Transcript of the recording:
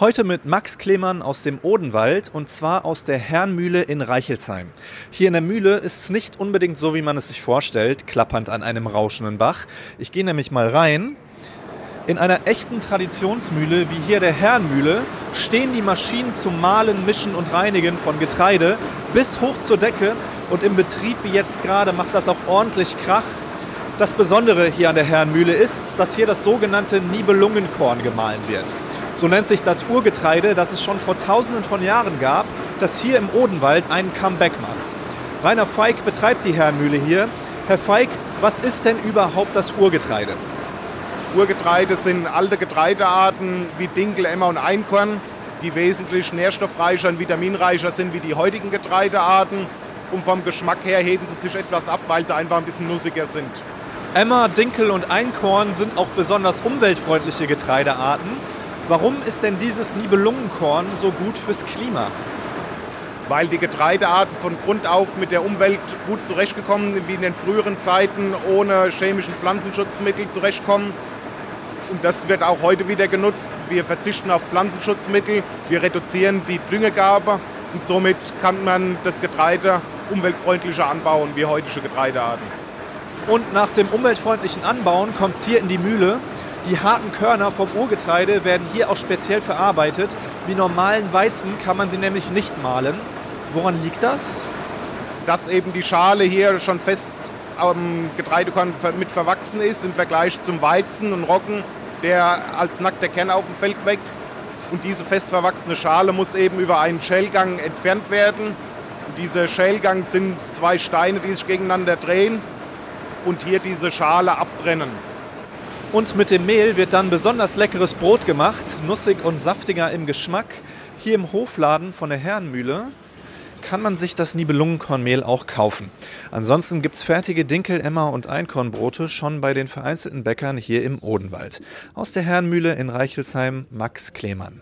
Heute mit Max Klemann aus dem Odenwald und zwar aus der Herrnmühle in Reichelsheim. Hier in der Mühle ist es nicht unbedingt so, wie man es sich vorstellt, klappernd an einem rauschenden Bach. Ich gehe nämlich mal rein. In einer echten Traditionsmühle wie hier der Herrnmühle stehen die Maschinen zum Mahlen, Mischen und Reinigen von Getreide bis hoch zur Decke und im Betrieb wie jetzt gerade macht das auch ordentlich Krach. Das Besondere hier an der Herrnmühle ist, dass hier das sogenannte Nibelungenkorn gemahlen wird. So nennt sich das Urgetreide, das es schon vor tausenden von Jahren gab, das hier im Odenwald einen Comeback macht. Rainer Feig betreibt die Herrenmühle hier. Herr Feig, was ist denn überhaupt das Urgetreide? Urgetreide sind alte Getreidearten wie Dinkel, Emmer und Einkorn, die wesentlich nährstoffreicher und vitaminreicher sind wie die heutigen Getreidearten. Und vom Geschmack her heben sie sich etwas ab, weil sie einfach ein bisschen nussiger sind. Emmer, Dinkel und Einkorn sind auch besonders umweltfreundliche Getreidearten. Warum ist denn dieses Nibelungenkorn so gut fürs Klima? Weil die Getreidearten von Grund auf mit der Umwelt gut zurechtgekommen sind, wie in den früheren Zeiten ohne chemischen Pflanzenschutzmittel zurechtkommen. Und das wird auch heute wieder genutzt. Wir verzichten auf Pflanzenschutzmittel, wir reduzieren die Düngegabe und somit kann man das Getreide umweltfreundlicher anbauen wie heutige Getreidearten. Und nach dem umweltfreundlichen Anbauen kommt es hier in die Mühle die harten Körner vom Urgetreide werden hier auch speziell verarbeitet. Wie normalen Weizen kann man sie nämlich nicht mahlen. Woran liegt das? Dass eben die Schale hier schon fest am Getreidekorn mit verwachsen ist im Vergleich zum Weizen und Roggen, der als nackter Kern auf dem Feld wächst. Und diese fest verwachsene Schale muss eben über einen Schälgang entfernt werden. Und dieser Schälgang sind zwei Steine, die sich gegeneinander drehen und hier diese Schale abbrennen. Und mit dem Mehl wird dann besonders leckeres Brot gemacht, nussig und saftiger im Geschmack. Hier im Hofladen von der Herrenmühle kann man sich das Nibelungenkornmehl auch kaufen. Ansonsten gibt es fertige Dinkel-, Emmer- und Einkornbrote schon bei den vereinzelten Bäckern hier im Odenwald. Aus der Herrenmühle in Reichelsheim Max Klemann.